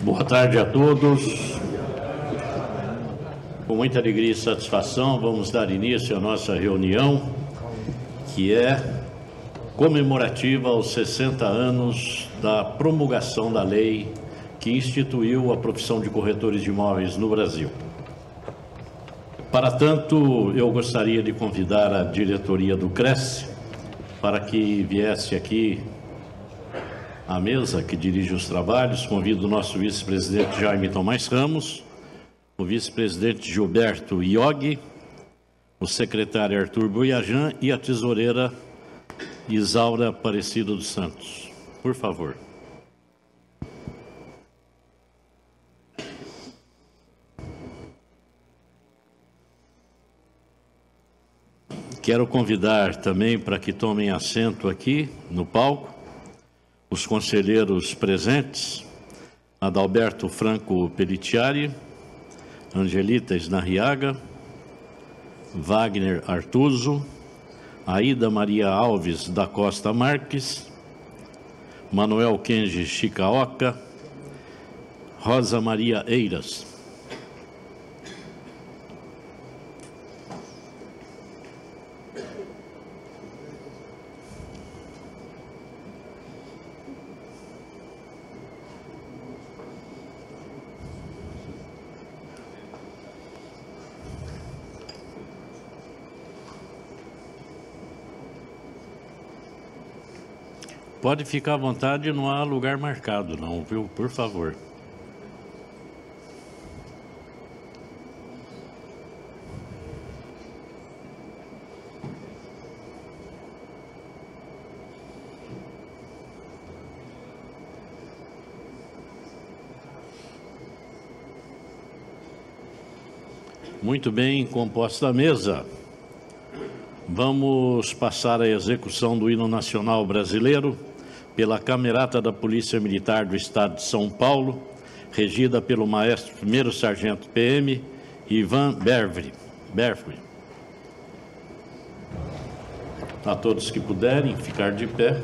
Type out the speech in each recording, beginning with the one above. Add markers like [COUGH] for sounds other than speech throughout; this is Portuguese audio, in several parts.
Boa tarde a todos. Com muita alegria e satisfação, vamos dar início à nossa reunião, que é comemorativa aos 60 anos da promulgação da lei que instituiu a profissão de corretores de imóveis no Brasil. Para tanto, eu gostaria de convidar a diretoria do Cresce para que viesse aqui à mesa que dirige os trabalhos. Convido o nosso vice-presidente Jaime Tomás Ramos, o vice-presidente Gilberto Iog, o secretário Arthur Boiajan e a tesoureira Isaura Aparecida dos Santos. Por favor. Quero convidar também para que tomem assento aqui no palco os conselheiros presentes, Adalberto Franco Pellitiari, Angelita Snarriaga, Wagner Artuso, Aida Maria Alves da Costa Marques, Manuel Kenji Chicaoca, Rosa Maria Eiras. Pode ficar à vontade, não há lugar marcado, não, viu? Por favor. Muito bem, composta a mesa. Vamos passar a execução do hino nacional brasileiro pela Camerata da Polícia Militar do Estado de São Paulo, regida pelo maestro primeiro sargento PM Ivan. Bervri. A todos que puderem ficar de pé.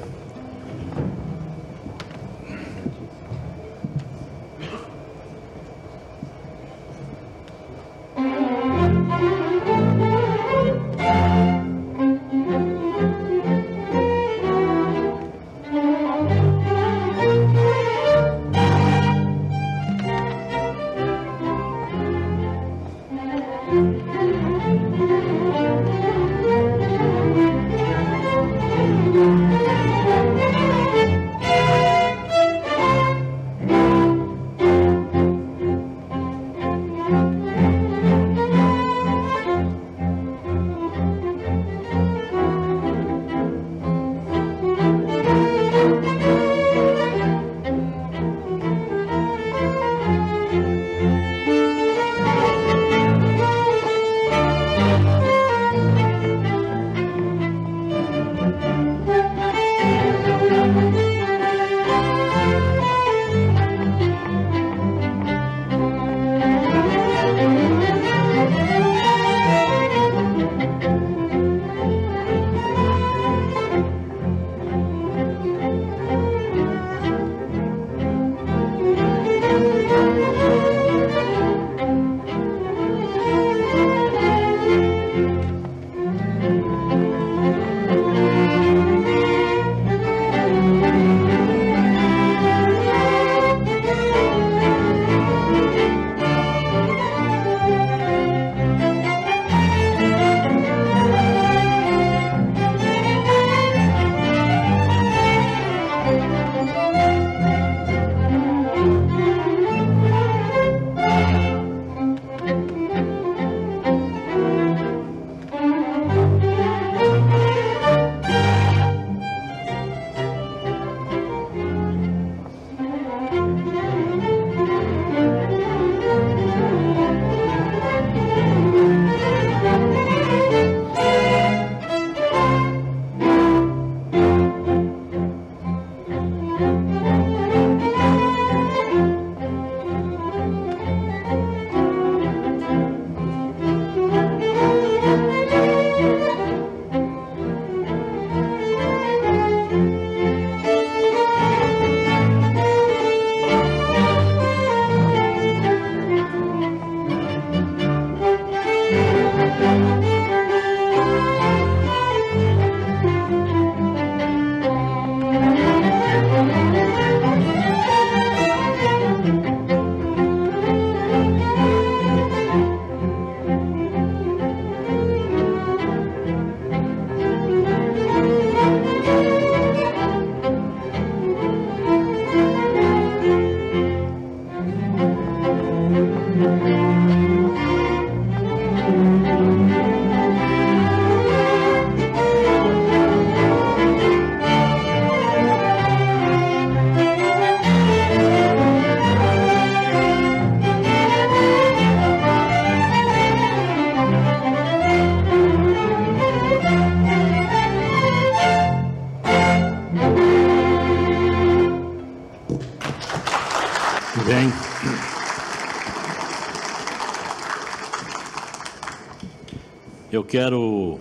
Eu quero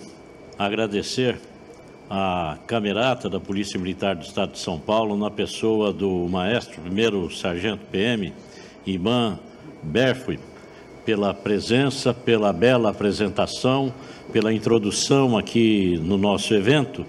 agradecer a camerata da Polícia Militar do Estado de São Paulo, na pessoa do maestro, primeiro sargento PM, Iman Berfui, pela presença, pela bela apresentação, pela introdução aqui no nosso evento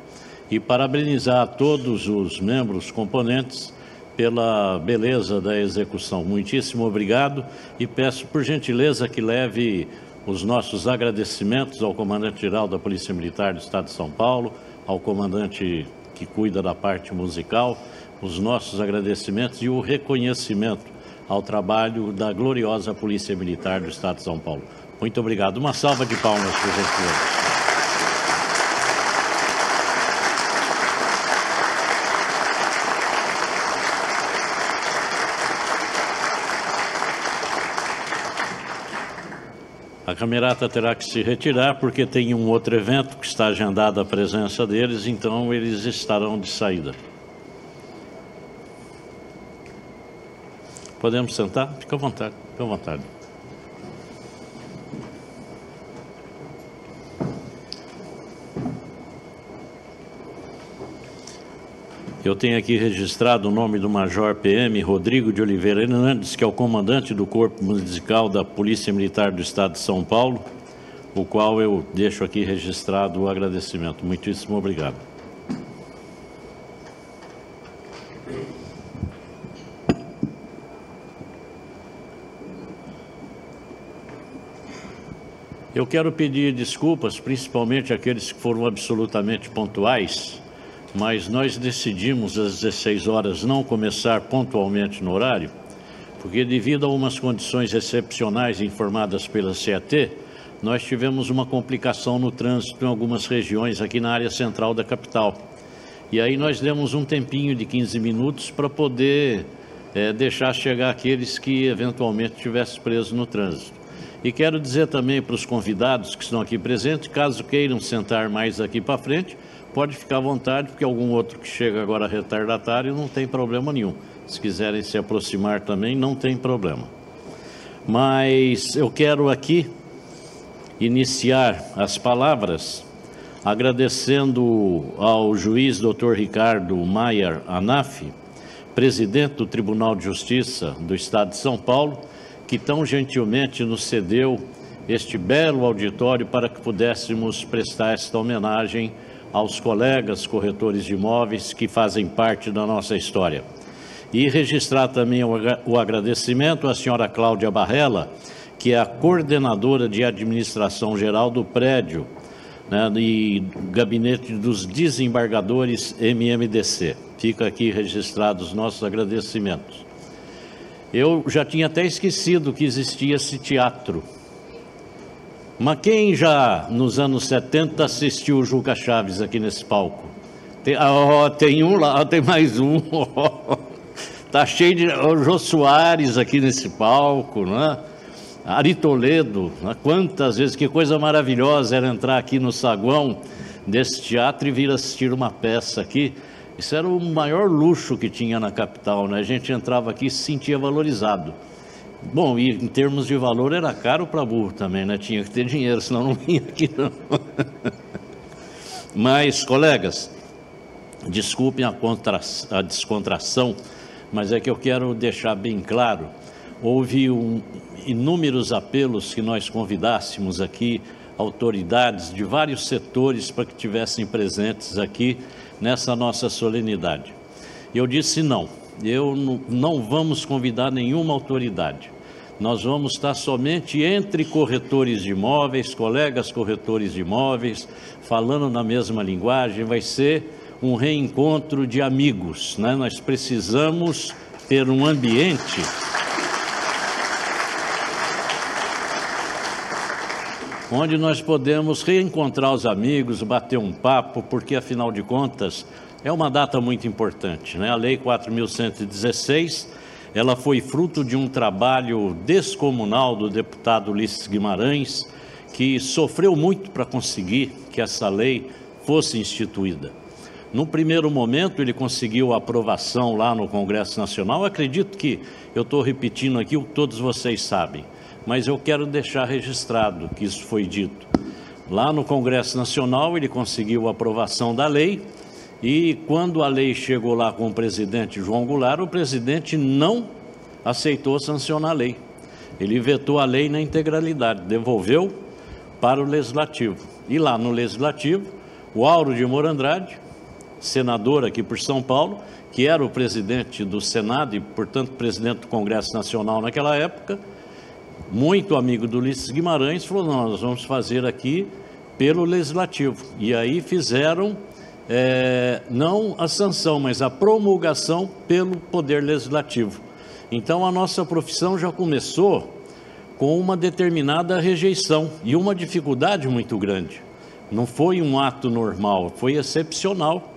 e parabenizar todos os membros componentes pela beleza da execução. Muitíssimo obrigado e peço por gentileza que leve os nossos agradecimentos ao comandante-geral da Polícia Militar do Estado de São Paulo, ao comandante que cuida da parte musical, os nossos agradecimentos e o reconhecimento ao trabalho da gloriosa Polícia Militar do Estado de São Paulo. Muito obrigado. Uma salva de palmas, por gentileza. Camerata terá que se retirar porque tem um outro evento que está agendada a presença deles, então eles estarão de saída. Podemos sentar? Fica à vontade, fica à vontade. Eu tenho aqui registrado o nome do Major PM Rodrigo de Oliveira Hernandes, que é o comandante do Corpo Musical da Polícia Militar do Estado de São Paulo, o qual eu deixo aqui registrado o agradecimento. Muitíssimo obrigado. Eu quero pedir desculpas, principalmente àqueles que foram absolutamente pontuais mas nós decidimos às 16 horas não começar pontualmente no horário, porque devido a umas condições excepcionais informadas pela CAT, nós tivemos uma complicação no trânsito em algumas regiões aqui na área central da capital. E aí nós demos um tempinho de 15 minutos para poder é, deixar chegar aqueles que eventualmente tivessem presos no trânsito. E quero dizer também para os convidados que estão aqui presentes, caso queiram sentar mais aqui para frente, pode ficar à vontade, porque algum outro que chega agora retardatário não tem problema nenhum. Se quiserem se aproximar também, não tem problema. Mas eu quero aqui iniciar as palavras agradecendo ao juiz Dr. Ricardo Maier Anaf, presidente do Tribunal de Justiça do Estado de São Paulo, que tão gentilmente nos cedeu este belo auditório para que pudéssemos prestar esta homenagem aos colegas corretores de imóveis que fazem parte da nossa história. E registrar também o agradecimento à senhora Cláudia Barrela, que é a coordenadora de administração geral do prédio né, e gabinete dos desembargadores MMDC. Fica aqui registrados os nossos agradecimentos. Eu já tinha até esquecido que existia esse teatro mas quem já nos anos 70 assistiu o Juca Chaves aqui nesse palco? Tem, oh, tem um lá, tem mais um. [LAUGHS] Está cheio de. O Jô Soares aqui nesse palco, né? Ari Toledo, né? quantas vezes, que coisa maravilhosa era entrar aqui no saguão desse teatro e vir assistir uma peça aqui. Isso era o maior luxo que tinha na capital, né? A gente entrava aqui e se sentia valorizado. Bom, e em termos de valor era caro para burro também, né? Tinha que ter dinheiro, senão não [LAUGHS] vinha aqui não. Mas, colegas, desculpem a, contra... a descontração, mas é que eu quero deixar bem claro, houve um... inúmeros apelos que nós convidássemos aqui autoridades de vários setores para que tivessem presentes aqui nessa nossa solenidade. Eu disse não, eu não, não vamos convidar nenhuma autoridade nós vamos estar somente entre corretores de imóveis, colegas corretores de imóveis, falando na mesma linguagem, vai ser um reencontro de amigos. Né? Nós precisamos ter um ambiente. Onde nós podemos reencontrar os amigos, bater um papo, porque afinal de contas é uma data muito importante. Né? A Lei 4.116 ela foi fruto de um trabalho descomunal do deputado Ulisses Guimarães, que sofreu muito para conseguir que essa lei fosse instituída. No primeiro momento, ele conseguiu aprovação lá no Congresso Nacional. Acredito que eu estou repetindo aqui o que todos vocês sabem, mas eu quero deixar registrado que isso foi dito. Lá no Congresso Nacional, ele conseguiu a aprovação da lei e quando a lei chegou lá com o presidente João Goulart, o presidente não aceitou sancionar a lei. Ele vetou a lei na integralidade, devolveu para o Legislativo. E lá no Legislativo, o Auro de Morandrade, senador aqui por São Paulo, que era o presidente do Senado e, portanto, presidente do Congresso Nacional naquela época, muito amigo do Ulisses Guimarães, falou: nós vamos fazer aqui pelo Legislativo. E aí fizeram é, não a sanção, mas a promulgação pelo Poder Legislativo. Então a nossa profissão já começou com uma determinada rejeição e uma dificuldade muito grande. Não foi um ato normal, foi excepcional.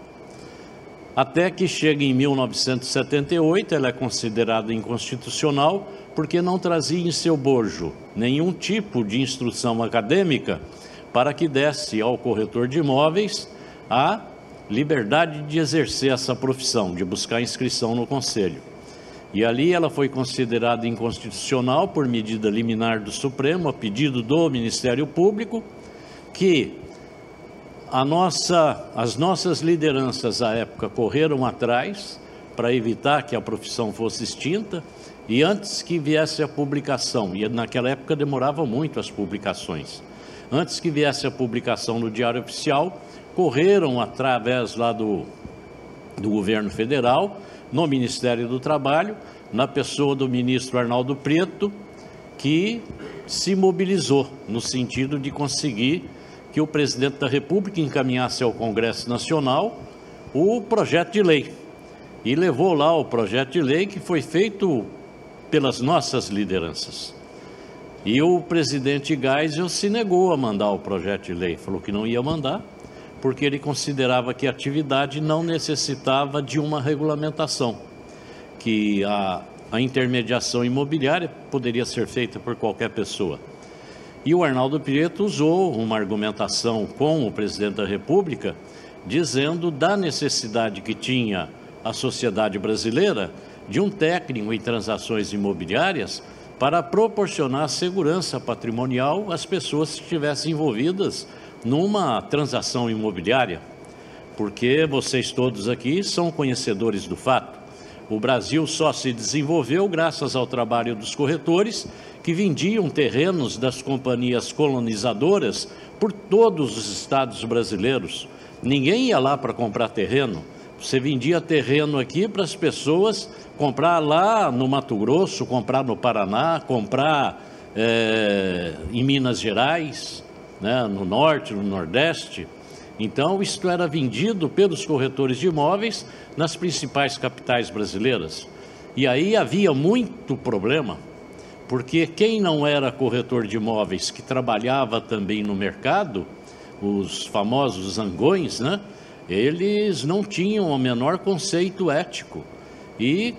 Até que chega em 1978, ela é considerada inconstitucional porque não trazia em seu bojo nenhum tipo de instrução acadêmica para que desse ao corretor de imóveis a liberdade de exercer essa profissão, de buscar inscrição no conselho. E ali ela foi considerada inconstitucional por medida liminar do Supremo, a pedido do Ministério Público, que nossa, as nossas lideranças à época correram atrás para evitar que a profissão fosse extinta e antes que viesse a publicação, e naquela época demorava muito as publicações, antes que viesse a publicação no Diário Oficial, correram através lá do, do governo federal, no Ministério do Trabalho, na pessoa do ministro Arnaldo Preto, que se mobilizou no sentido de conseguir que o presidente da República encaminhasse ao Congresso Nacional o projeto de lei. E levou lá o projeto de lei que foi feito pelas nossas lideranças. E o presidente Geisel se negou a mandar o projeto de lei, falou que não ia mandar, porque ele considerava que a atividade não necessitava de uma regulamentação, que a, a intermediação imobiliária poderia ser feita por qualquer pessoa. E o Arnaldo Prieto usou uma argumentação com o presidente da República, dizendo da necessidade que tinha a sociedade brasileira de um técnico em transações imobiliárias para proporcionar segurança patrimonial às pessoas que estivessem envolvidas numa transação imobiliária, porque vocês todos aqui são conhecedores do fato. O Brasil só se desenvolveu graças ao trabalho dos corretores que vendiam terrenos das companhias colonizadoras por todos os estados brasileiros. Ninguém ia lá para comprar terreno. Você vendia terreno aqui para as pessoas comprar lá no Mato Grosso, comprar no Paraná, comprar é, em Minas Gerais né, no norte, no nordeste. Então, isto era vendido pelos corretores de imóveis nas principais capitais brasileiras. E aí havia muito problema, porque quem não era corretor de imóveis, que trabalhava também no mercado, os famosos zangões, né? Eles não tinham o menor conceito ético e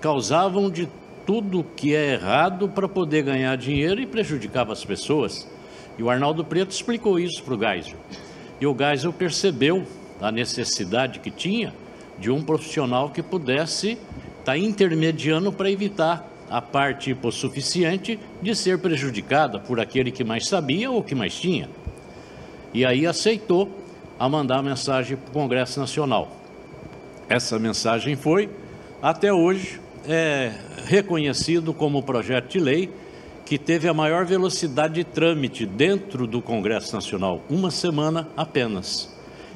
causavam de tudo que é errado para poder ganhar dinheiro e prejudicava as pessoas. E o Arnaldo Preto explicou isso para o Geisel. E o Geisel percebeu a necessidade que tinha de um profissional que pudesse estar tá intermediando para evitar a parte hipossuficiente de ser prejudicada por aquele que mais sabia ou que mais tinha. E aí aceitou a mandar a mensagem para o Congresso Nacional. Essa mensagem foi, até hoje, é, reconhecido como projeto de lei que teve a maior velocidade de trâmite dentro do Congresso Nacional, uma semana apenas.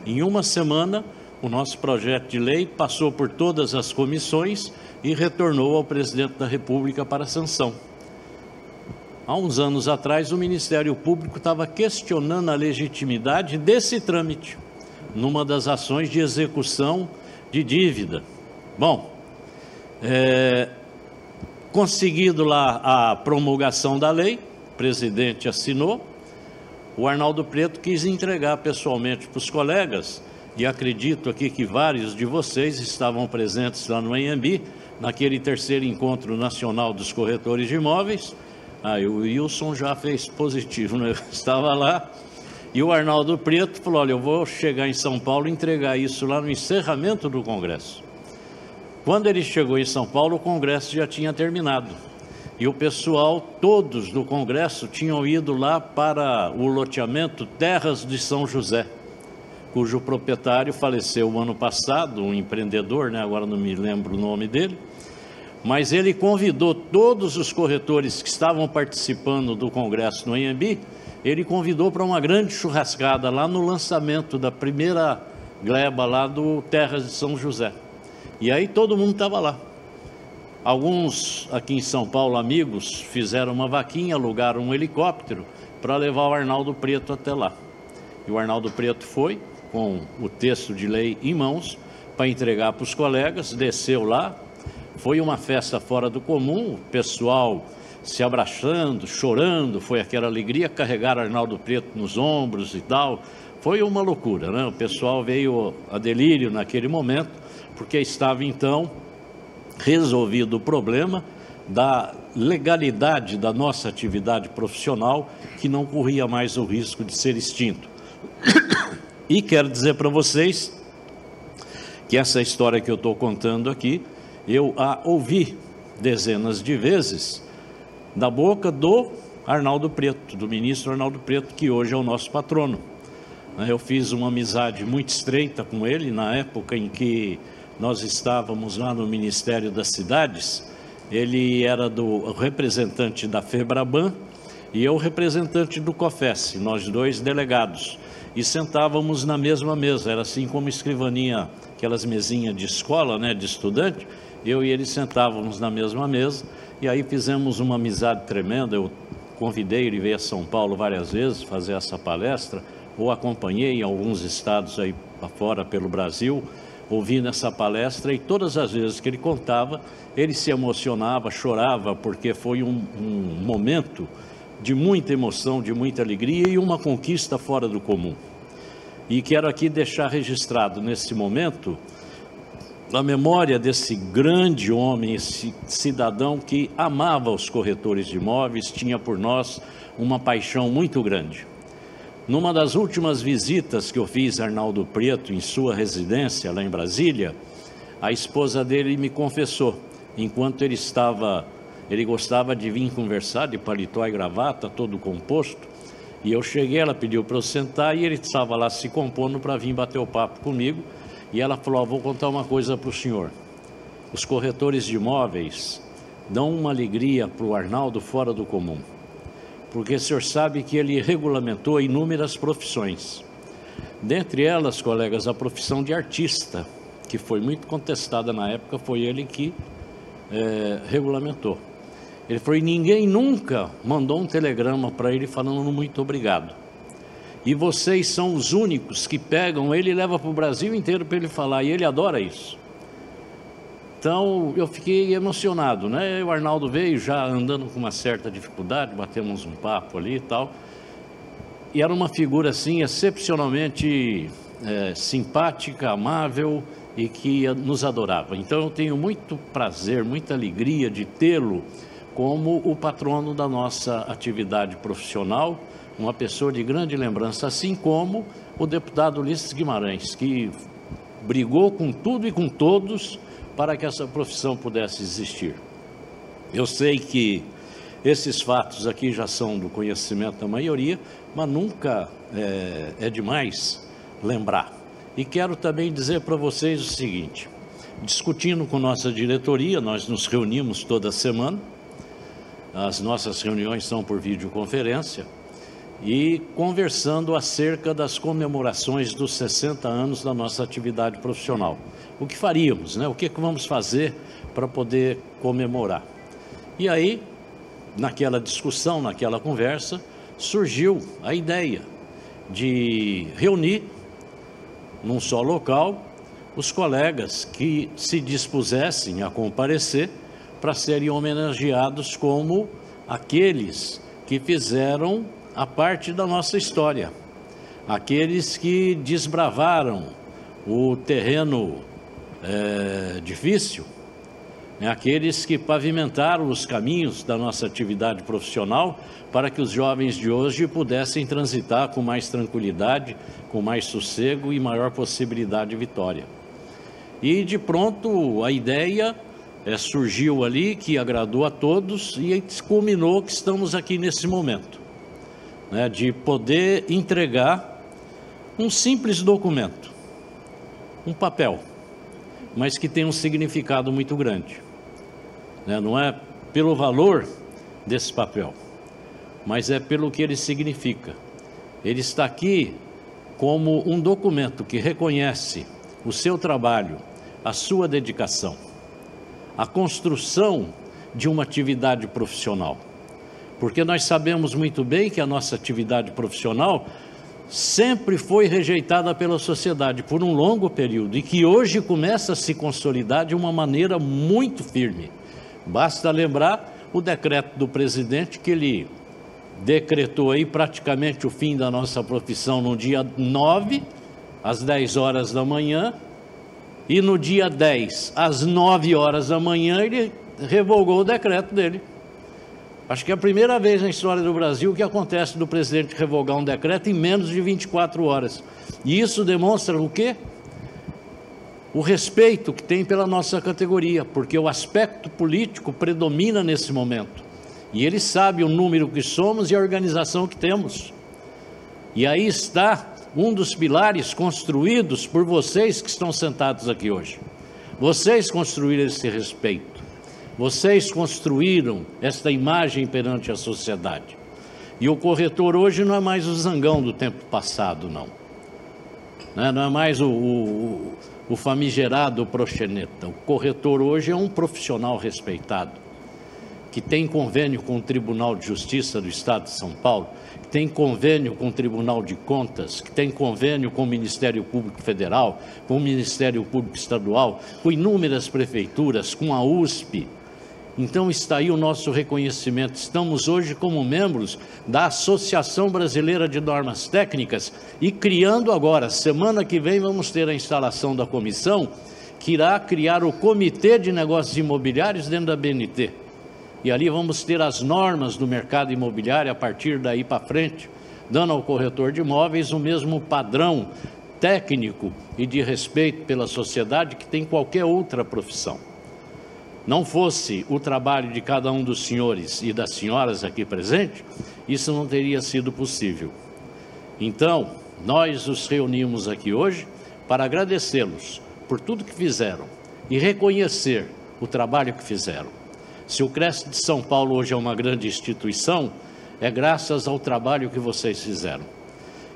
Em uma semana, o nosso projeto de lei passou por todas as comissões e retornou ao presidente da República para sanção. Há uns anos atrás, o Ministério Público estava questionando a legitimidade desse trâmite, numa das ações de execução de dívida. Bom, é, Conseguido lá a promulgação da lei, o presidente assinou, o Arnaldo Preto quis entregar pessoalmente para os colegas, e acredito aqui que vários de vocês estavam presentes lá no Anhembi, naquele terceiro encontro nacional dos corretores de imóveis. Aí ah, o Wilson já fez positivo, né? [LAUGHS] estava lá. E o Arnaldo Preto falou: Olha, eu vou chegar em São Paulo e entregar isso lá no encerramento do Congresso. Quando ele chegou em São Paulo, o Congresso já tinha terminado. E o pessoal, todos do Congresso, tinham ido lá para o loteamento Terras de São José, cujo proprietário faleceu o ano passado, um empreendedor, né? agora não me lembro o nome dele. Mas ele convidou todos os corretores que estavam participando do Congresso no Anhembi ele convidou para uma grande churrascada lá no lançamento da primeira gleba lá do Terras de São José. E aí todo mundo estava lá. Alguns aqui em São Paulo, amigos, fizeram uma vaquinha, alugaram um helicóptero para levar o Arnaldo Preto até lá. E o Arnaldo Preto foi com o texto de lei em mãos para entregar para os colegas, desceu lá. Foi uma festa fora do comum, o pessoal se abraçando, chorando, foi aquela alegria, carregar Arnaldo Preto nos ombros e tal. Foi uma loucura, né? O pessoal veio a delírio naquele momento, porque estava então resolvido o problema da legalidade da nossa atividade profissional, que não corria mais o risco de ser extinto. E quero dizer para vocês que essa história que eu estou contando aqui, eu a ouvi dezenas de vezes da boca do Arnaldo Preto, do ministro Arnaldo Preto, que hoje é o nosso patrono. Eu fiz uma amizade muito estreita com ele na época em que nós estávamos lá no Ministério das Cidades. Ele era do representante da FEBRABAN e eu representante do COFES, nós dois delegados. E sentávamos na mesma mesa, era assim como escrivaninha, aquelas mesinhas de escola, né, de estudante. Eu e ele sentávamos na mesma mesa e aí fizemos uma amizade tremenda. Eu convidei ele veio a São Paulo várias vezes fazer essa palestra, ou acompanhei em alguns estados aí fora pelo Brasil, ouvindo essa palestra, e todas as vezes que ele contava, ele se emocionava, chorava, porque foi um, um momento de muita emoção, de muita alegria e uma conquista fora do comum. E quero aqui deixar registrado nesse momento a memória desse grande homem, esse cidadão que amava os corretores de imóveis, tinha por nós uma paixão muito grande. Numa das últimas visitas que eu fiz a Arnaldo Preto em sua residência lá em Brasília, a esposa dele me confessou, enquanto ele estava, ele gostava de vir conversar de paletó e gravata, todo composto, e eu cheguei, ela pediu para eu sentar e ele estava lá se compondo para vir bater o papo comigo e ela falou: Vou contar uma coisa para o senhor. Os corretores de imóveis dão uma alegria para o Arnaldo fora do comum, porque o senhor sabe que ele regulamentou inúmeras profissões. Dentre elas, colegas, a profissão de artista, que foi muito contestada na época, foi ele que é, regulamentou. Ele falou: e ninguém nunca mandou um telegrama para ele falando muito obrigado. E vocês são os únicos que pegam ele e levam para o Brasil inteiro para ele falar, e ele adora isso. Então eu fiquei emocionado, né? O Arnaldo veio já andando com uma certa dificuldade, batemos um papo ali e tal. E era uma figura assim excepcionalmente é, simpática, amável e que nos adorava. Então eu tenho muito prazer, muita alegria de tê-lo como o patrono da nossa atividade profissional uma pessoa de grande lembrança, assim como o deputado Ulisses Guimarães, que brigou com tudo e com todos para que essa profissão pudesse existir. Eu sei que esses fatos aqui já são do conhecimento da maioria, mas nunca é, é demais lembrar. E quero também dizer para vocês o seguinte: discutindo com nossa diretoria, nós nos reunimos toda semana, as nossas reuniões são por videoconferência e conversando acerca das comemorações dos 60 anos da nossa atividade profissional. O que faríamos, né? O que, é que vamos fazer para poder comemorar? E aí, naquela discussão, naquela conversa, surgiu a ideia de reunir num só local os colegas que se dispusessem a comparecer para serem homenageados como aqueles que fizeram a parte da nossa história. Aqueles que desbravaram o terreno é, difícil, né, aqueles que pavimentaram os caminhos da nossa atividade profissional para que os jovens de hoje pudessem transitar com mais tranquilidade, com mais sossego e maior possibilidade de vitória. E de pronto a ideia é, surgiu ali, que agradou a todos e culminou que estamos aqui nesse momento, né, de poder entregar um simples documento, um papel, mas que tem um significado muito grande. Né? Não é pelo valor desse papel, mas é pelo que ele significa. Ele está aqui como um documento que reconhece o seu trabalho, a sua dedicação, a construção de uma atividade profissional. Porque nós sabemos muito bem que a nossa atividade profissional sempre foi rejeitada pela sociedade por um longo período e que hoje começa a se consolidar de uma maneira muito firme. Basta lembrar o decreto do presidente que ele decretou aí praticamente o fim da nossa profissão no dia 9, às 10 horas da manhã, e no dia 10, às 9 horas da manhã, ele revogou o decreto dele. Acho que é a primeira vez na história do Brasil que acontece do presidente revogar um decreto em menos de 24 horas. E isso demonstra o quê? o respeito que tem pela nossa categoria, porque o aspecto político predomina nesse momento. E ele sabe o número que somos e a organização que temos. E aí está um dos pilares construídos por vocês que estão sentados aqui hoje. Vocês construíram esse respeito. Vocês construíram esta imagem perante a sociedade. E o corretor hoje não é mais o zangão do tempo passado, não. Né? Não é mais o, o, o famigerado proxeneta. O corretor hoje é um profissional respeitado, que tem convênio com o Tribunal de Justiça do Estado de São Paulo, que tem convênio com o Tribunal de Contas, que tem convênio com o Ministério Público Federal, com o Ministério Público Estadual, com inúmeras prefeituras, com a USP então está aí o nosso reconhecimento. Estamos hoje como membros da Associação Brasileira de Normas Técnicas e criando agora, semana que vem vamos ter a instalação da comissão que irá criar o Comitê de Negócios Imobiliários dentro da BNT. E ali vamos ter as normas do mercado imobiliário a partir daí para frente, dando ao corretor de imóveis o mesmo padrão técnico e de respeito pela sociedade que tem qualquer outra profissão não fosse o trabalho de cada um dos senhores e das senhoras aqui presentes, isso não teria sido possível. Então, nós os reunimos aqui hoje para agradecê-los por tudo que fizeram e reconhecer o trabalho que fizeram. Se o Cresce de São Paulo hoje é uma grande instituição, é graças ao trabalho que vocês fizeram.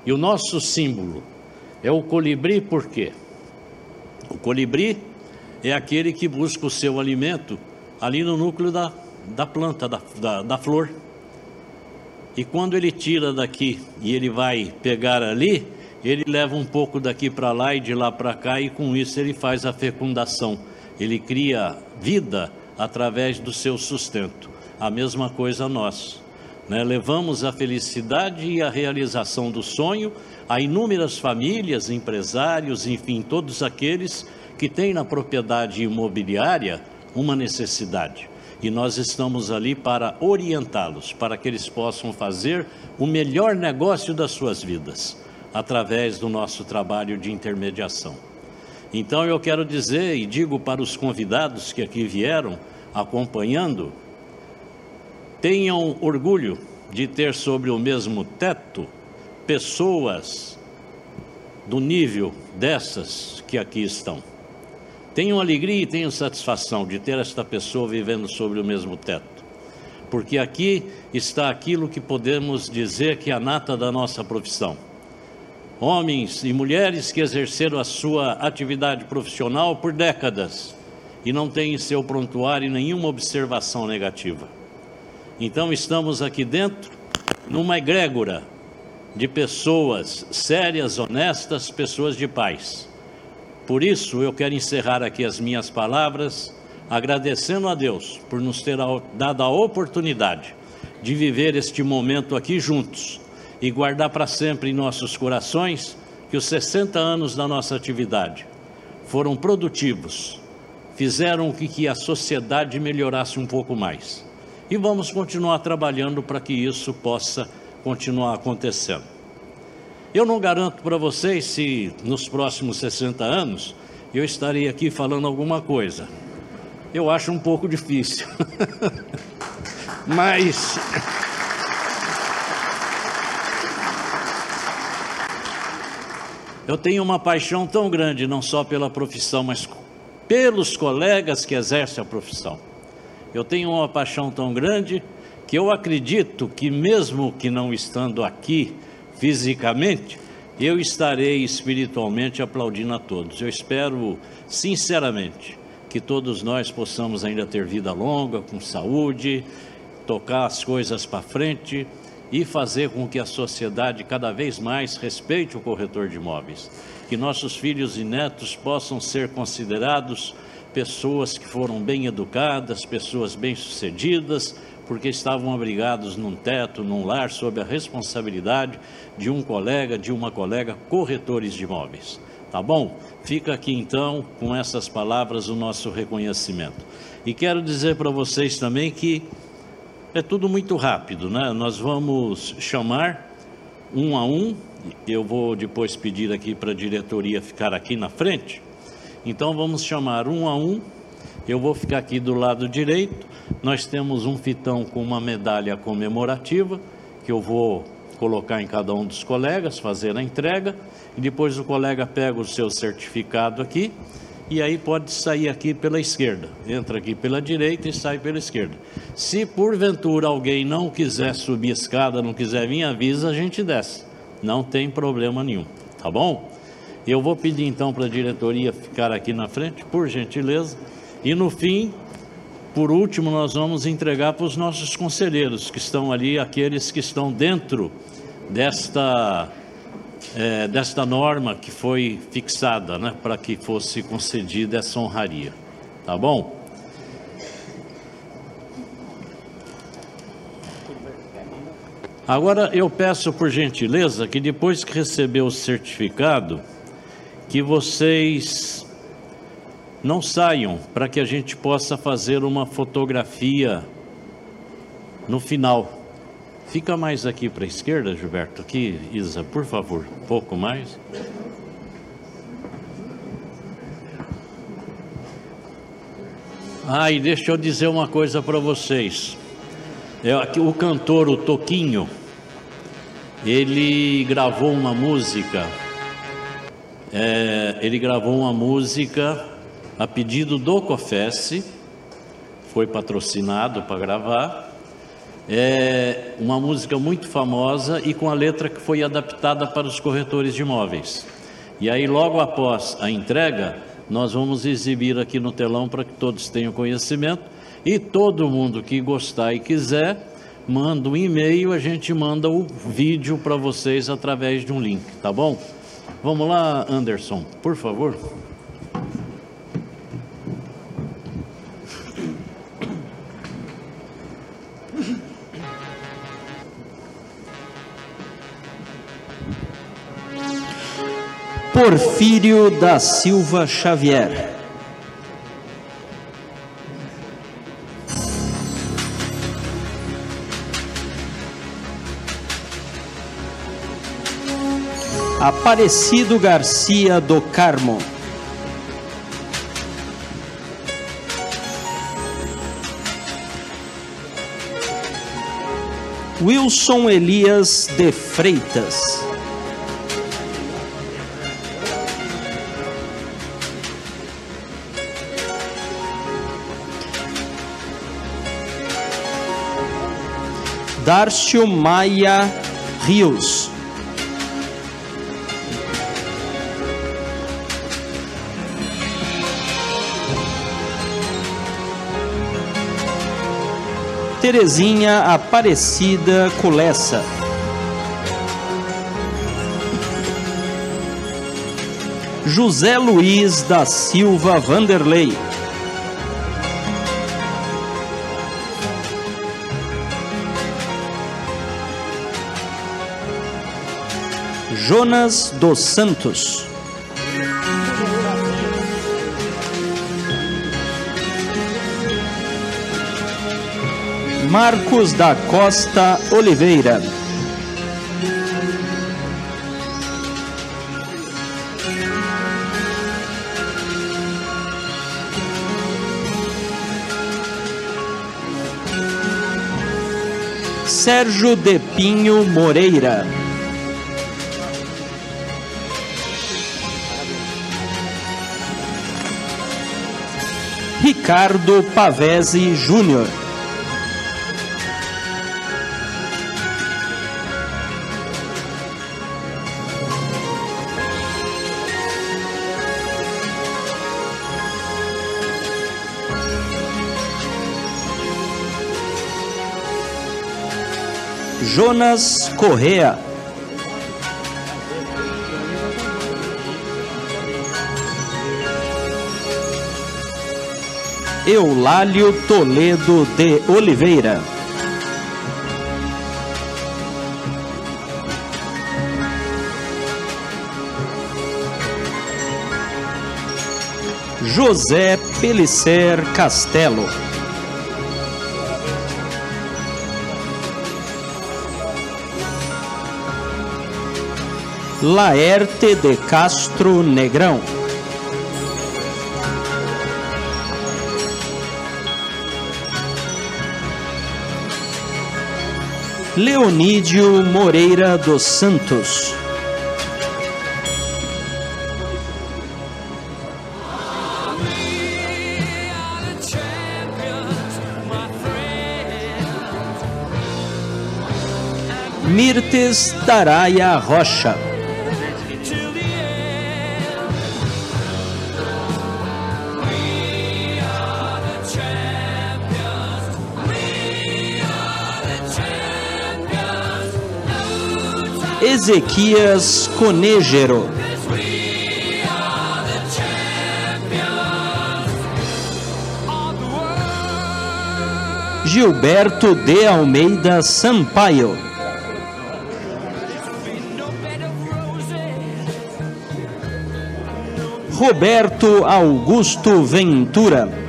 E o nosso símbolo é o colibri, por quê? O colibri é aquele que busca o seu alimento ali no núcleo da, da planta, da, da, da flor. E quando ele tira daqui e ele vai pegar ali, ele leva um pouco daqui para lá e de lá para cá, e com isso ele faz a fecundação. Ele cria vida através do seu sustento. A mesma coisa nós. Né? Levamos a felicidade e a realização do sonho a inúmeras famílias, empresários, enfim, todos aqueles que tem na propriedade imobiliária uma necessidade. E nós estamos ali para orientá-los, para que eles possam fazer o melhor negócio das suas vidas, através do nosso trabalho de intermediação. Então eu quero dizer e digo para os convidados que aqui vieram acompanhando, tenham orgulho de ter sobre o mesmo teto pessoas do nível dessas que aqui estão. Tenho alegria e tenho satisfação de ter esta pessoa vivendo sobre o mesmo teto, porque aqui está aquilo que podemos dizer que é a nata da nossa profissão. Homens e mulheres que exerceram a sua atividade profissional por décadas e não têm em seu prontuário nenhuma observação negativa. Então estamos aqui dentro numa egrégora de pessoas sérias, honestas, pessoas de paz por isso, eu quero encerrar aqui as minhas palavras, agradecendo a Deus por nos ter dado a oportunidade de viver este momento aqui juntos e guardar para sempre em nossos corações que os 60 anos da nossa atividade foram produtivos, fizeram com que a sociedade melhorasse um pouco mais. E vamos continuar trabalhando para que isso possa continuar acontecendo. Eu não garanto para vocês se nos próximos 60 anos eu estarei aqui falando alguma coisa. Eu acho um pouco difícil. [LAUGHS] Mas eu tenho uma paixão tão grande, não só pela profissão, mas pelos colegas que exercem a profissão. Eu tenho uma paixão tão grande que eu acredito que, mesmo que não estando aqui fisicamente, eu estarei espiritualmente aplaudindo a todos. Eu espero, sinceramente, que todos nós possamos ainda ter vida longa, com saúde, tocar as coisas para frente e fazer com que a sociedade cada vez mais respeite o corretor de imóveis. Que nossos filhos e netos possam ser considerados pessoas que foram bem educadas, pessoas bem-sucedidas, porque estavam abrigados num teto, num lar, sob a responsabilidade de um colega, de uma colega, corretores de imóveis. Tá bom? Fica aqui então, com essas palavras, o nosso reconhecimento. E quero dizer para vocês também que é tudo muito rápido, né? Nós vamos chamar um a um, eu vou depois pedir aqui para a diretoria ficar aqui na frente. Então vamos chamar um a um eu vou ficar aqui do lado direito. Nós temos um fitão com uma medalha comemorativa que eu vou colocar em cada um dos colegas, fazer a entrega. E depois o colega pega o seu certificado aqui e aí pode sair aqui pela esquerda. Entra aqui pela direita e sai pela esquerda. Se porventura alguém não quiser subir escada, não quiser vir, avisa, a gente desce. Não tem problema nenhum, tá bom? Eu vou pedir então para a diretoria ficar aqui na frente, por gentileza. E no fim, por último, nós vamos entregar para os nossos conselheiros, que estão ali, aqueles que estão dentro desta, é, desta norma que foi fixada, né, para que fosse concedida essa honraria. Tá bom? Agora eu peço por gentileza que depois que receber o certificado, que vocês não saiam para que a gente possa fazer uma fotografia no final. Fica mais aqui para a esquerda, Gilberto. Aqui, Isa, por favor, um pouco mais. Ah, e deixa eu dizer uma coisa para vocês. É, o cantor, o Toquinho, ele gravou uma música. É, ele gravou uma música a pedido do COFES, foi patrocinado para gravar, é uma música muito famosa e com a letra que foi adaptada para os corretores de imóveis. E aí, logo após a entrega, nós vamos exibir aqui no telão para que todos tenham conhecimento e todo mundo que gostar e quiser, manda um e-mail, a gente manda o vídeo para vocês através de um link, tá bom? Vamos lá, Anderson, por favor. Porfírio da Silva Xavier. Aparecido Garcia do Carmo. Wilson Elias de Freitas. Dárcio Maia Rios. Terezinha Aparecida Colessa. José Luiz da Silva Vanderlei. Jonas dos Santos. Marcos da Costa Oliveira. Sérgio Depinho Moreira. Ricardo Pavese Júnior. Jonas Correa. Eulálio Toledo de Oliveira. José Pelicer Castelo. Laerte de Castro Negrão. Leonídio Moreira dos Santos. Mirtes Daraia Rocha. Ezequias Conejero. Gilberto de Almeida Sampaio. Roberto Augusto Ventura.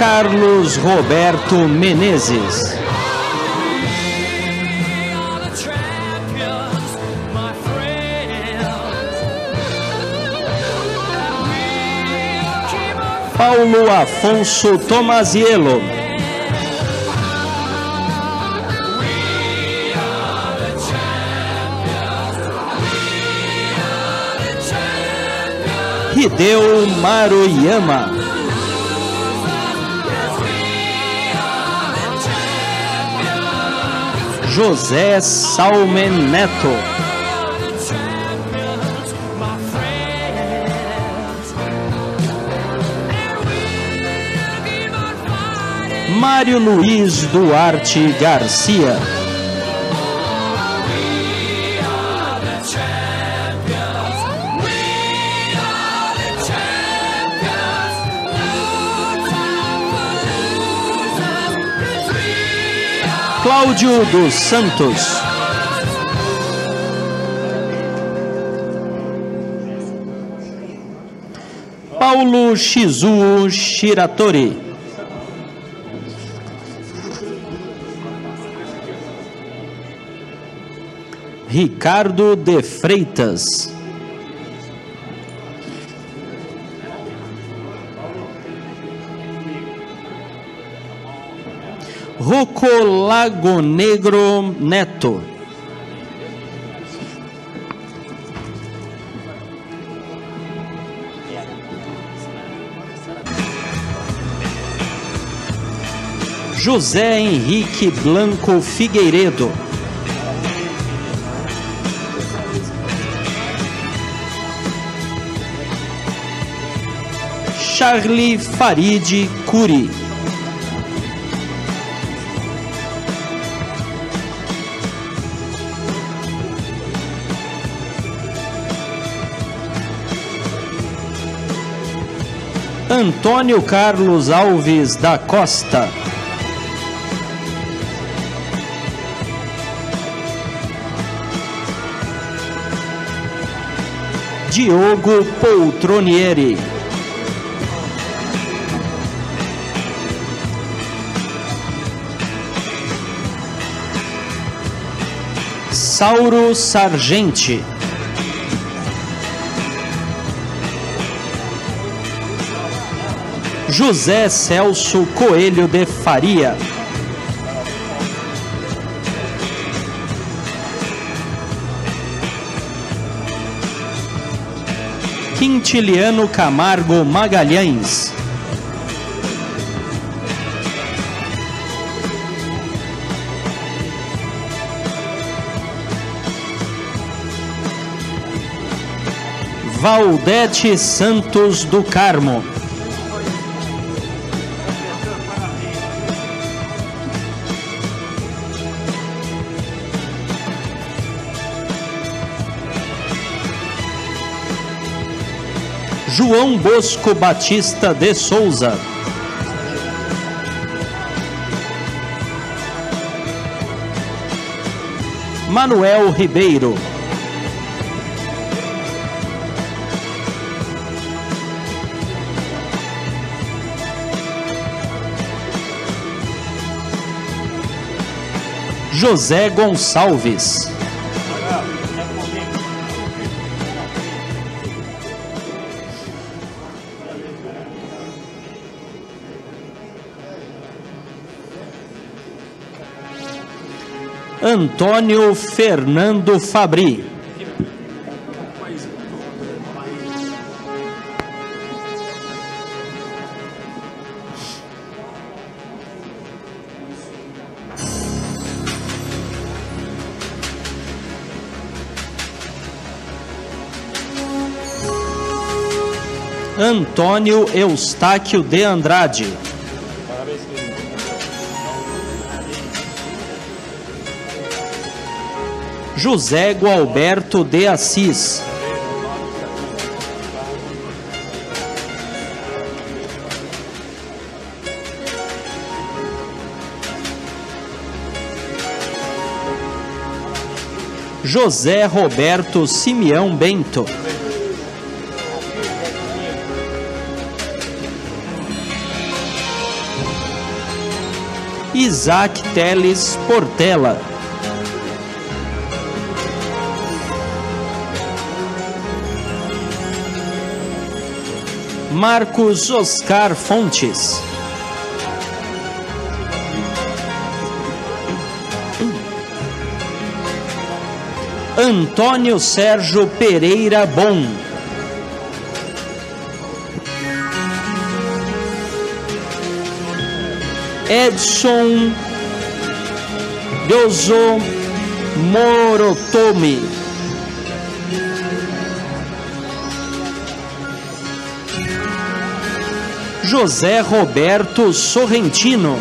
Carlos Roberto Menezes. Paulo Afonso Tomaziello. Hideo Maruyama. José Salmen Neto. Mário Luiz Duarte Garcia. Cláudio dos Santos. Paulo Shizuo Shiratori. Ricardo de Freitas. Rocco Lago Negro Neto. José Henrique Blanco Figueiredo. Charlie Farid Curi. Antônio Carlos Alves da Costa. Diogo Poltronieri. Sauro Sargente. José Celso Coelho de Faria. Quintiliano Camargo Magalhães. Valdete Santos do Carmo. João Bosco Batista de Souza. Manuel Ribeiro. José Gonçalves. Antônio Fernando Fabri. Antônio Eustáquio de Andrade. José Gualberto de Assis. José Roberto Simeão Bento. Isaac Teles Portela. Marcos Oscar Fontes. Antônio Sérgio Pereira Bom. Edson Dozo Morotomi. José Roberto Sorrentino.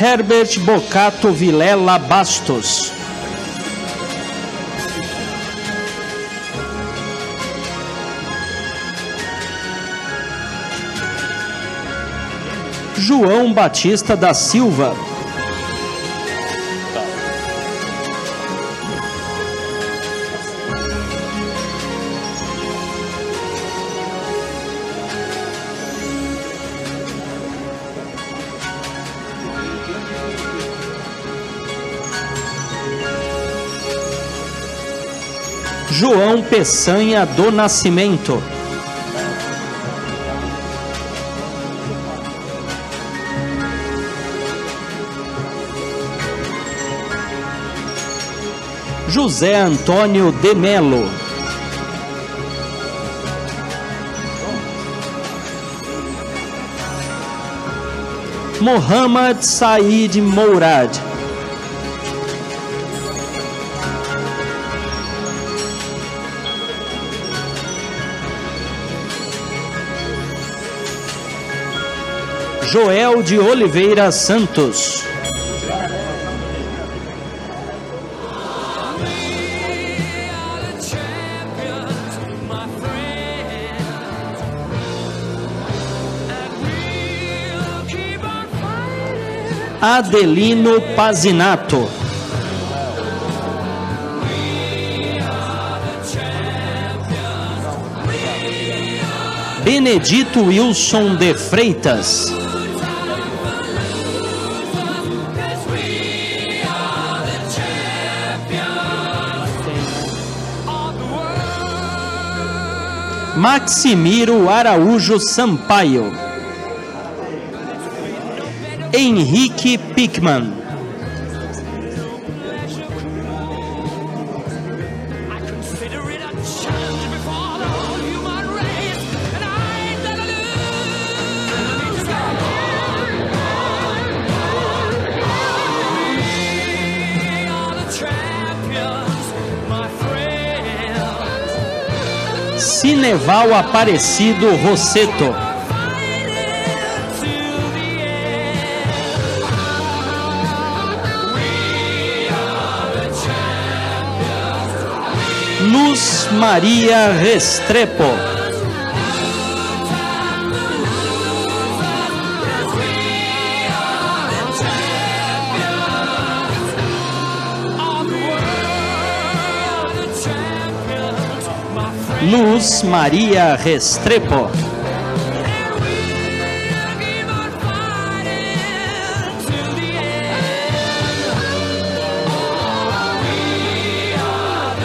Herbert Bocato Vilela Bastos. João Batista da Silva. João Peçanha do Nascimento. José Antônio de Melo. Mohammad Said Mourad. Joel de Oliveira Santos. Adelino Pazinato. Benedito Wilson de Freitas. Maximiro Araújo Sampaio. Henrique Pickman. Are the champions. Luz Maria Restrepo. Luz Maria Restrepo.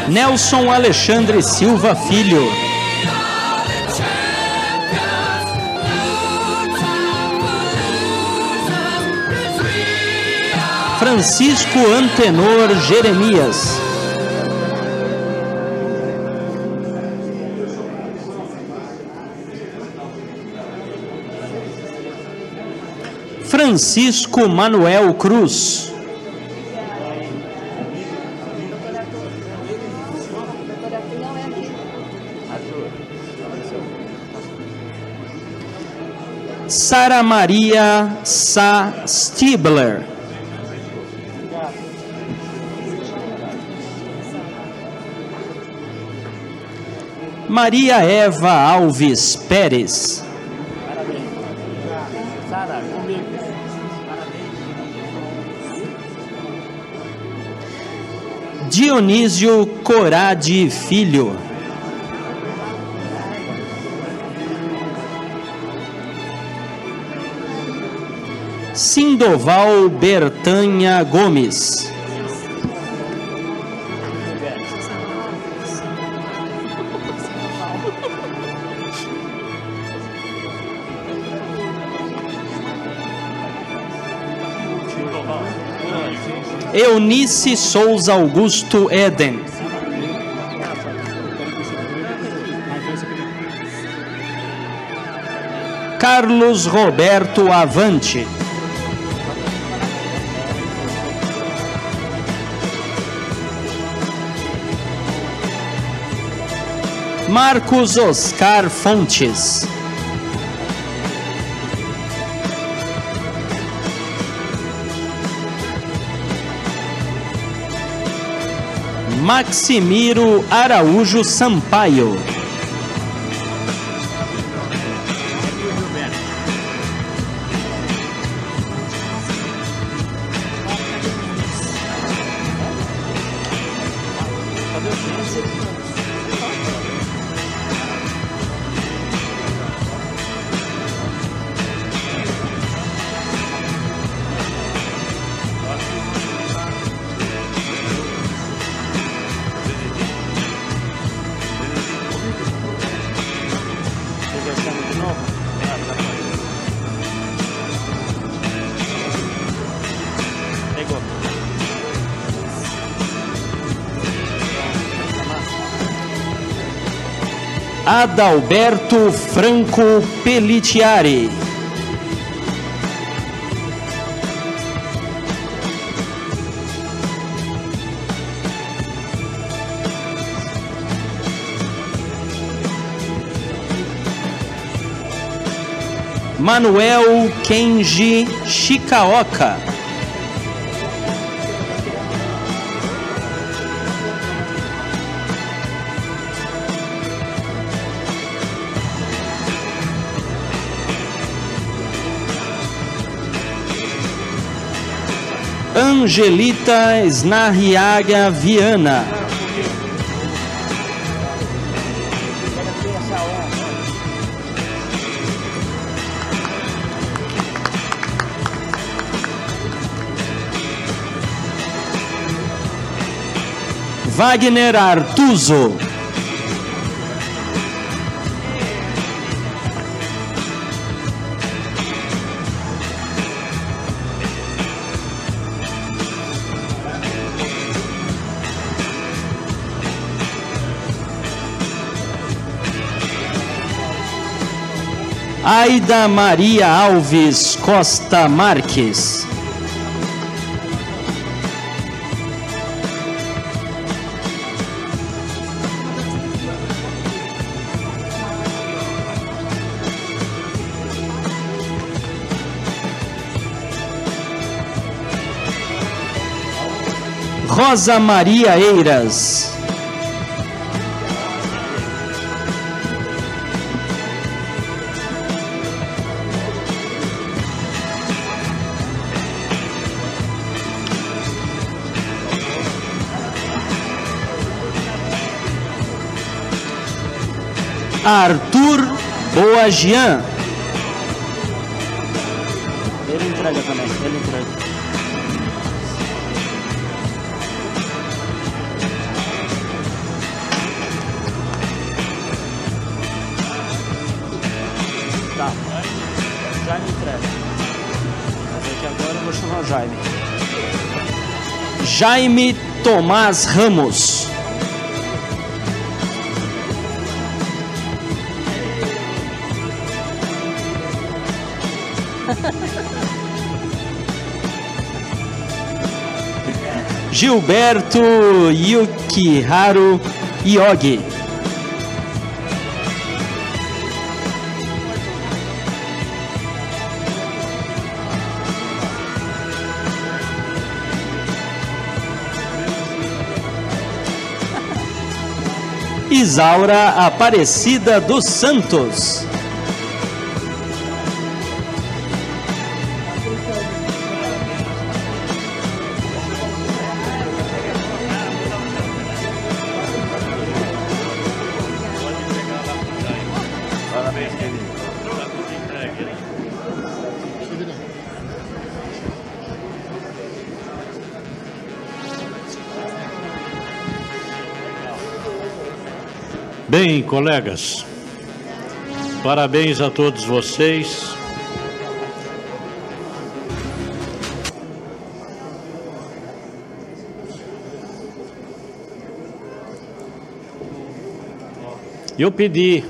Nelson Alexandre Silva Filho. Francisco Antenor Jeremias. Francisco Manuel Cruz. Sara Maria Sa Stibler. Maria Eva Alves Pérez. Dionísio Corade Filho. Sindoval Bertanha Gomes. Eunice Souza Augusto Eden. Carlos Roberto Avante. Marcos Oscar Fontes. Maximiro Araújo Sampaio. Adalberto Franco Pellitiari. Manuel Kenji Shikaoka. Angelita Snarriaga Viana. Wagner Artuso. Aida Maria Alves Costa Marques. Rosa Maria Eiras. Arthur Boagian. Ele entrega também, ele entrega. Tá, Jaime entrega. Mas é que agora eu vou chamar o Jaime. Jaime Tomás Ramos. Gilberto Yukiharu Yogi. Isaura Aparecida dos Santos. Bem, colegas, parabéns a todos vocês. Eu pedi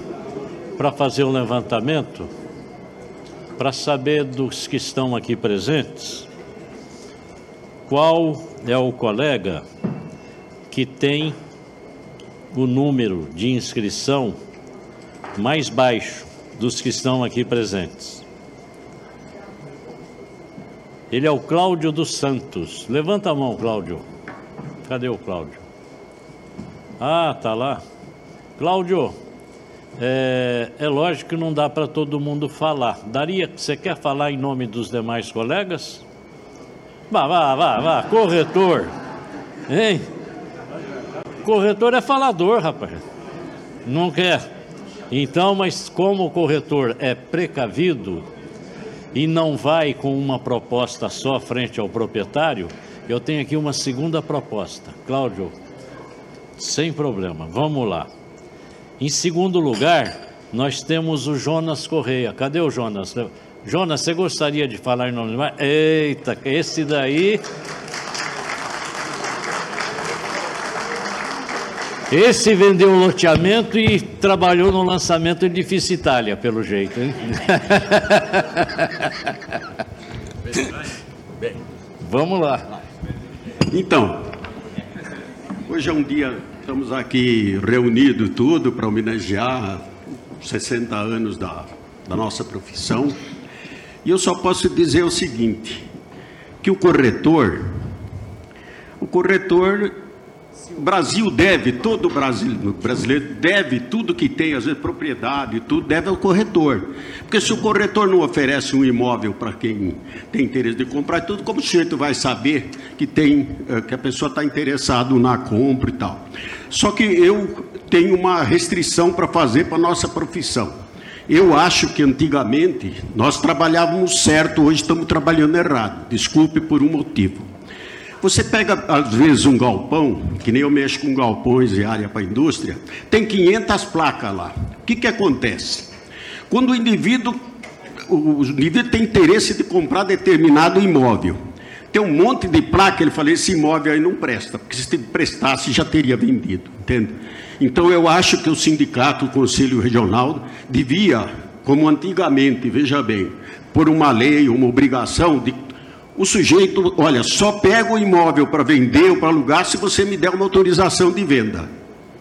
para fazer um levantamento para saber dos que estão aqui presentes qual é o colega que tem o número de inscrição mais baixo dos que estão aqui presentes. Ele é o Cláudio dos Santos. Levanta a mão, Cláudio. Cadê o Cláudio? Ah, tá lá. Cláudio, é, é lógico que não dá para todo mundo falar. Daria, você quer falar em nome dos demais colegas? Vá, vá, vá, vá, corretor. Hein? Corretor é falador, rapaz. Não quer. Então, mas como o corretor é precavido e não vai com uma proposta só frente ao proprietário, eu tenho aqui uma segunda proposta. Cláudio, sem problema, vamos lá. Em segundo lugar, nós temos o Jonas Correia. Cadê o Jonas? Jonas, você gostaria de falar em nome de? Eita, esse daí. Esse vendeu o loteamento e trabalhou no lançamento do Edifício Itália, pelo jeito, hein? [LAUGHS] Vamos lá. Então, hoje é um dia, estamos aqui reunidos tudo para homenagear os 60 anos da, da nossa profissão. E eu só posso dizer o seguinte, que o corretor, o corretor Brasil deve, todo brasileiro, deve tudo que tem, às vezes propriedade, tudo deve ao corretor. Porque se o corretor não oferece um imóvel para quem tem interesse de comprar, tudo como o sujeito vai saber que tem, eh, que a pessoa está interessado na compra e tal. Só que eu tenho uma restrição para fazer para a nossa profissão. Eu acho que antigamente nós trabalhávamos certo, hoje estamos trabalhando errado. Desculpe por um motivo. Você pega, às vezes, um galpão, que nem eu mexo com galpões e área para indústria, tem 500 placas lá. O que, que acontece? Quando o indivíduo, o indivíduo tem interesse de comprar determinado imóvel, tem um monte de placa, ele fala, esse imóvel aí não presta, porque se prestasse já teria vendido, entende? Então eu acho que o sindicato, o Conselho Regional, devia, como antigamente, veja bem, por uma lei, uma obrigação de o sujeito, olha, só pega o imóvel para vender ou para alugar se você me der uma autorização de venda.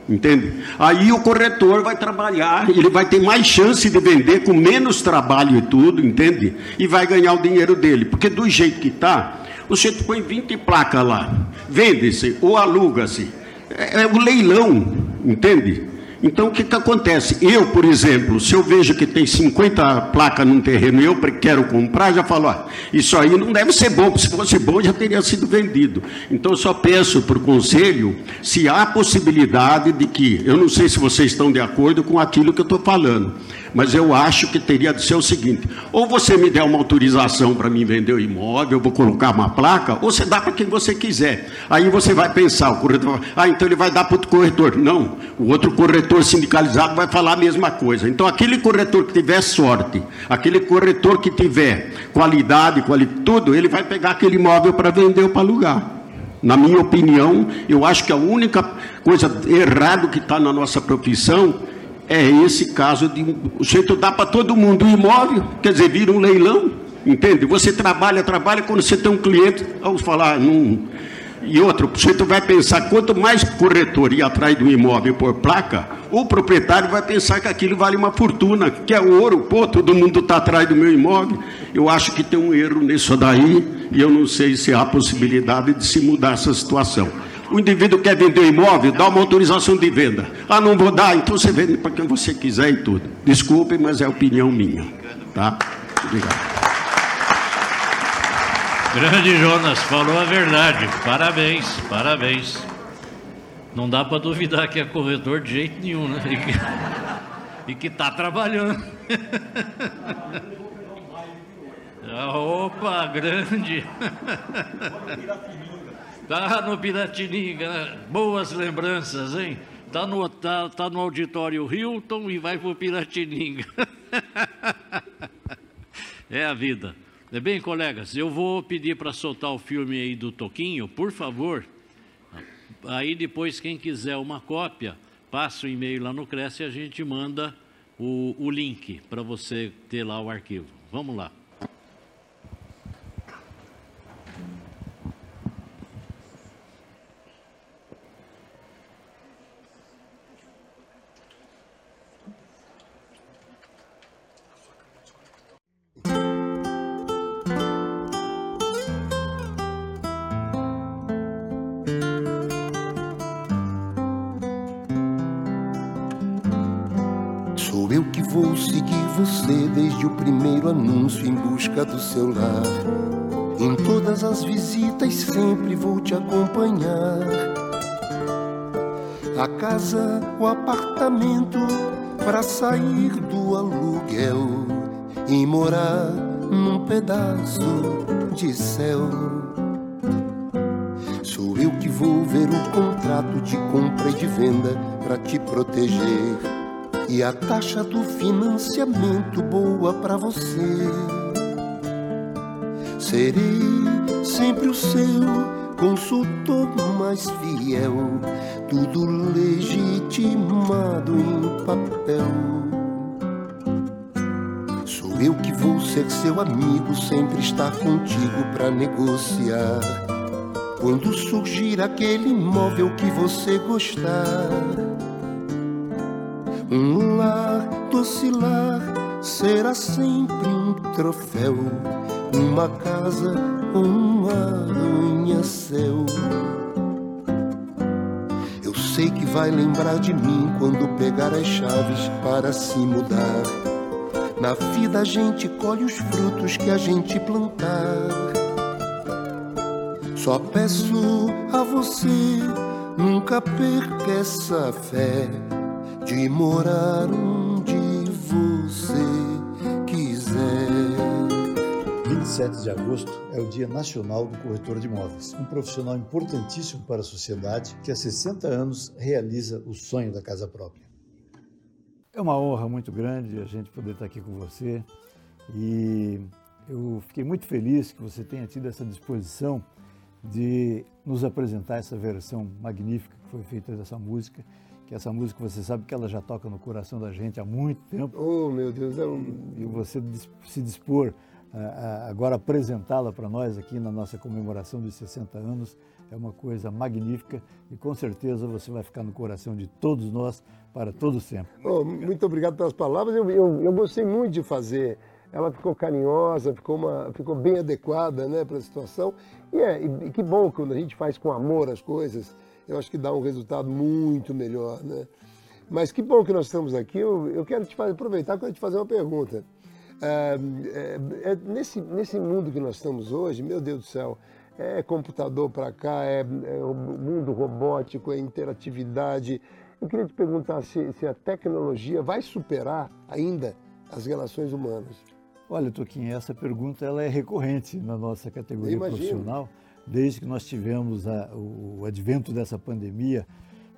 Entende? Aí o corretor vai trabalhar, ele vai ter mais chance de vender com menos trabalho e tudo, entende? E vai ganhar o dinheiro dele. Porque do jeito que está, o sujeito põe 20 placas lá, vende-se ou aluga-se. É, é o leilão, entende? Então, o que, que acontece? Eu, por exemplo, se eu vejo que tem 50 placas num terreno e eu quero comprar, já falo, ó, isso aí não deve ser bom, porque se fosse bom já teria sido vendido. Então, eu só peço para o conselho se há possibilidade de que, eu não sei se vocês estão de acordo com aquilo que eu estou falando, mas eu acho que teria de ser o seguinte: ou você me der uma autorização para mim vender o imóvel, eu vou colocar uma placa, ou você dá para quem você quiser. Aí você vai pensar, o corretor, ah, então ele vai dar para outro corretor. Não, o outro corretor sindicalizado vai falar a mesma coisa. Então, aquele corretor que tiver sorte, aquele corretor que tiver qualidade, quali, tudo, ele vai pegar aquele imóvel para vender ou para alugar. Na minha opinião, eu acho que a única coisa errada que está na nossa profissão é esse caso de o sujeito dá para todo mundo um imóvel, quer dizer, vira um leilão, entende? Você trabalha, trabalha, quando você tem um cliente, vamos falar, num, e outro, o sujeito vai pensar, quanto mais corretor ir atrás um imóvel por placa, o proprietário vai pensar que aquilo vale uma fortuna, que é ouro, pô, todo mundo está atrás do meu imóvel. Eu acho que tem um erro nisso daí, e eu não sei se há possibilidade de se mudar essa situação. O indivíduo quer vender o imóvel, dá uma autorização de venda. Ah, não vou dar, então você vende para quem você quiser e tudo. Desculpe, mas é opinião minha. Tá? Obrigado. Grande Jonas, falou a verdade. Parabéns, parabéns. Não dá para duvidar que é corretor de jeito nenhum, né? E que, e que tá trabalhando. [LAUGHS] Ah, Opa, grande. [LAUGHS] Tá no Piratininga, né? boas lembranças, hein? Tá no, tá, tá no auditório Hilton e vai pro Piratininga. [LAUGHS] É a vida. É bem, colegas, eu vou pedir para soltar o filme aí do Toquinho, por favor. Aí depois, quem quiser uma cópia, passa o e-mail lá no Cresce e a gente manda o, o link para você ter lá o arquivo. Vamos lá. Vou seguir você desde o primeiro anúncio em busca do seu lar. Em todas as visitas sempre vou te acompanhar. A casa, o apartamento, para sair do aluguel e morar num pedaço de céu. Sou eu que vou ver o contrato de compra e de venda para te proteger. E a taxa do financiamento boa pra você. Serei sempre o seu consultor mais fiel, tudo legitimado em papel. Sou eu que vou ser seu amigo, sempre estar contigo pra negociar. Quando surgir aquele imóvel que você gostar. Um lar, doce lar, será sempre um troféu. Uma casa, um arranha-céu. sei que vai lembrar de mim quando pegar as chaves para se mudar. Na vida a gente colhe os frutos que a gente plantar. Só peço a você, nunca perca essa fé de morar onde você quiser. 27 de agosto é o Dia Nacional do Corretor de Imóveis, um profissional importantíssimo para a sociedade que há 60 anos realiza o sonho da casa própria. É uma honra muito grande a gente poder estar aqui com você e eu fiquei muito feliz que você tenha tido essa disposição de nos apresentar essa versão magnífica que foi feita dessa música que essa música você sabe que ela já toca no coração da gente há muito tempo. Oh, meu Deus, é um... E você se dispor a, agora apresentá-la para nós aqui na nossa comemoração dos 60 anos é uma coisa magnífica e com certeza você vai ficar no coração de todos nós para todo sempre. Oh, muito obrigado pelas palavras. Eu, eu, eu, gostei muito de fazer. Ela ficou carinhosa, ficou, uma, ficou bem adequada né, para a situação. E, é, e que bom quando a gente faz com amor as coisas eu acho que dá um resultado muito melhor, né? Mas que bom que nós estamos aqui. Eu, eu quero te fazer, aproveitar para te fazer uma pergunta. É, é, é, nesse, nesse mundo que nós estamos hoje, meu Deus do céu, é computador para cá, é, é, o mundo robótico, é interatividade. Eu queria te perguntar se, se a tecnologia vai superar ainda as relações humanas. Olha, Toquinha, essa pergunta ela é recorrente na nossa categoria profissional desde que nós tivemos a, o advento dessa pandemia,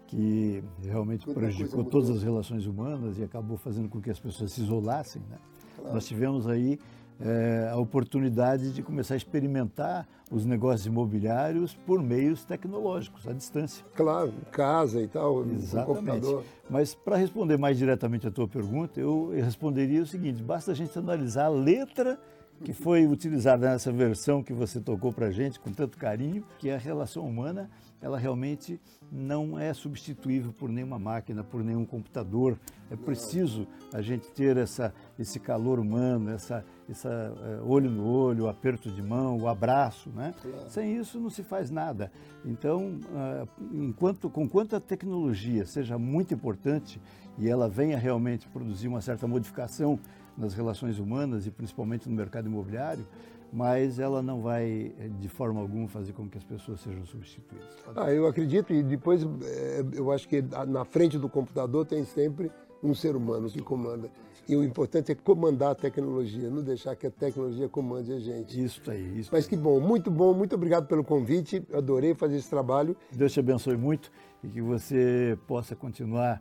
que realmente prejudicou todas as relações humanas e acabou fazendo com que as pessoas se isolassem. Né? Claro. Nós tivemos aí é, a oportunidade de começar a experimentar os negócios imobiliários por meios tecnológicos, à distância. Claro, casa e tal, Exatamente. computador. Mas para responder mais diretamente a tua pergunta, eu responderia o seguinte: basta a gente analisar a letra que foi utilizada nessa versão que você tocou para a gente com tanto carinho, que a relação humana ela realmente não é substituível por nenhuma máquina, por nenhum computador. É preciso a gente ter essa, esse calor humano, essa, essa uh, olho no olho, o aperto de mão, o abraço, né? Claro. Sem isso não se faz nada. Então, uh, enquanto, com quanto a tecnologia seja muito importante e ela venha realmente produzir uma certa modificação nas relações humanas e principalmente no mercado imobiliário, mas ela não vai, eh, de forma alguma, fazer com que as pessoas sejam substituídas. Ah, eu acredito, e depois eh, eu acho que na frente do computador tem sempre um ser humano que comanda. E o importante é comandar a tecnologia, não deixar que a tecnologia comande a gente. Isso aí. Isso Mas que bom, muito bom, muito obrigado pelo convite, adorei fazer esse trabalho. Deus te abençoe muito e que você possa continuar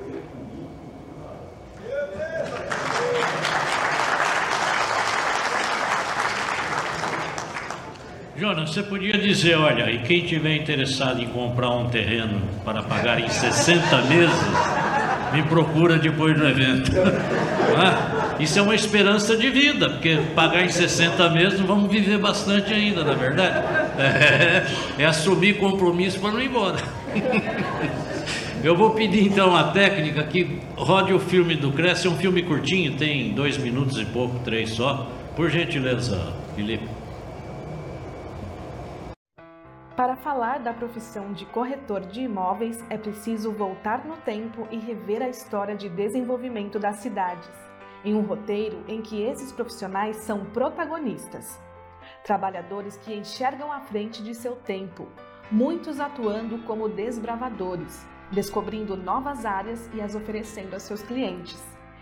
Jonas, você podia dizer, olha, e quem tiver interessado em comprar um terreno para pagar em 60 meses, me procura depois do evento. [LAUGHS] Isso é uma esperança de vida, porque pagar em 60 meses vamos viver bastante ainda, na é verdade. É, [LAUGHS] é assumir compromisso para não ir embora. [LAUGHS] Eu vou pedir então a técnica que rode o filme do Cresce, é um filme curtinho, tem dois minutos e pouco, três só. Por gentileza, Felipe. Falar da profissão de corretor de imóveis, é preciso voltar no tempo e rever a história de desenvolvimento das cidades, em um roteiro em que esses profissionais são protagonistas. Trabalhadores que enxergam à frente de seu tempo, muitos atuando como desbravadores, descobrindo novas áreas e as oferecendo a seus clientes,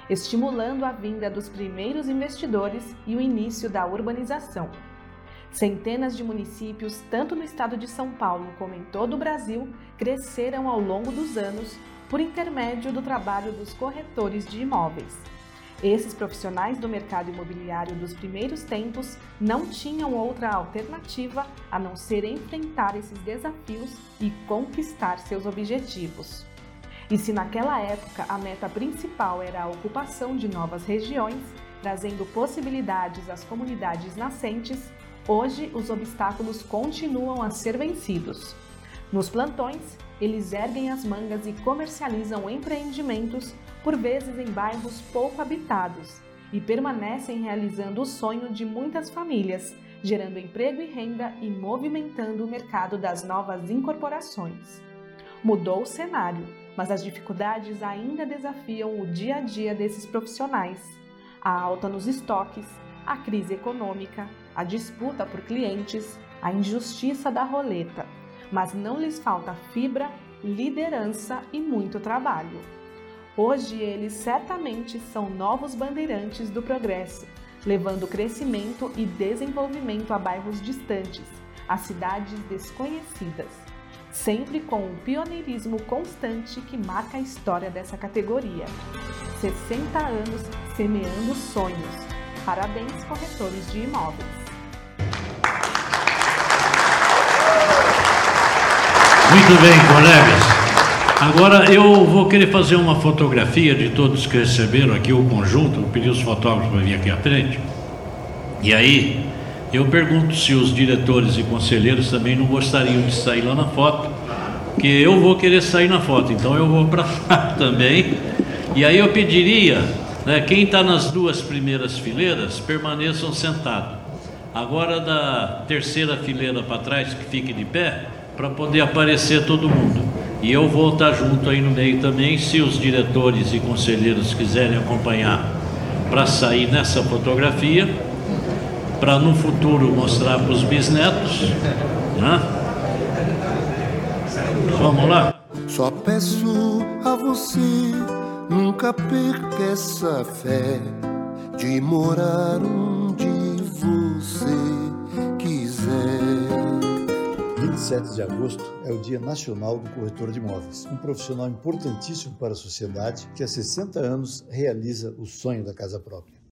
estimulando a vinda dos primeiros investidores e o início da urbanização. Centenas de municípios, tanto no estado de São Paulo como em todo o Brasil, cresceram ao longo dos anos por intermédio do trabalho dos corretores de imóveis. Esses profissionais do mercado imobiliário dos primeiros tempos não tinham outra alternativa a não ser enfrentar esses desafios e conquistar seus objetivos. E se naquela época a meta principal era a ocupação de novas regiões, trazendo possibilidades às comunidades nascentes, hoje os obstáculos continuam a ser vencidos. Nos plantões, eles erguem as mangas e comercializam empreendimentos, por vezes em bairros pouco habitados, e permanecem realizando o sonho de muitas famílias, gerando emprego e renda e movimentando o mercado das novas incorporações. Mudou o cenário, mas as dificuldades ainda desafiam o dia a dia desses profissionais. A alta nos estoques, a crise econômica, a disputa por clientes, a injustiça da roleta mas não lhes falta fibra, liderança e muito trabalho. Hoje eles certamente são novos bandeirantes do progresso, levando crescimento e desenvolvimento a bairros distantes, a cidades desconhecidas, sempre com o pioneirismo constante que marca a história dessa categoria. 60 anos semeando sonhos. Parabéns, corretores de imóveis. Muito bem, colegas. Agora eu vou querer fazer uma fotografia de todos que receberam aqui o conjunto, vou pedir os fotógrafos para vir aqui à frente. E aí eu pergunto se os diretores e conselheiros também não gostariam de sair lá na foto, porque eu vou querer sair na foto, então eu vou para lá [LAUGHS] também. E aí eu pediria, né, quem está nas duas primeiras fileiras, permaneçam sentados. Agora da terceira fileira para trás, que fique de pé, para poder aparecer todo mundo. E eu vou estar junto aí no meio também, se os diretores e conselheiros quiserem acompanhar para sair nessa fotografia, para no futuro mostrar para os bisnetos. Né? Vamos lá? Só peço a você, nunca perca essa fé de morar onde 27 de agosto é o Dia Nacional do Corretor de Imóveis, um profissional importantíssimo para a sociedade que há 60 anos realiza o sonho da casa própria.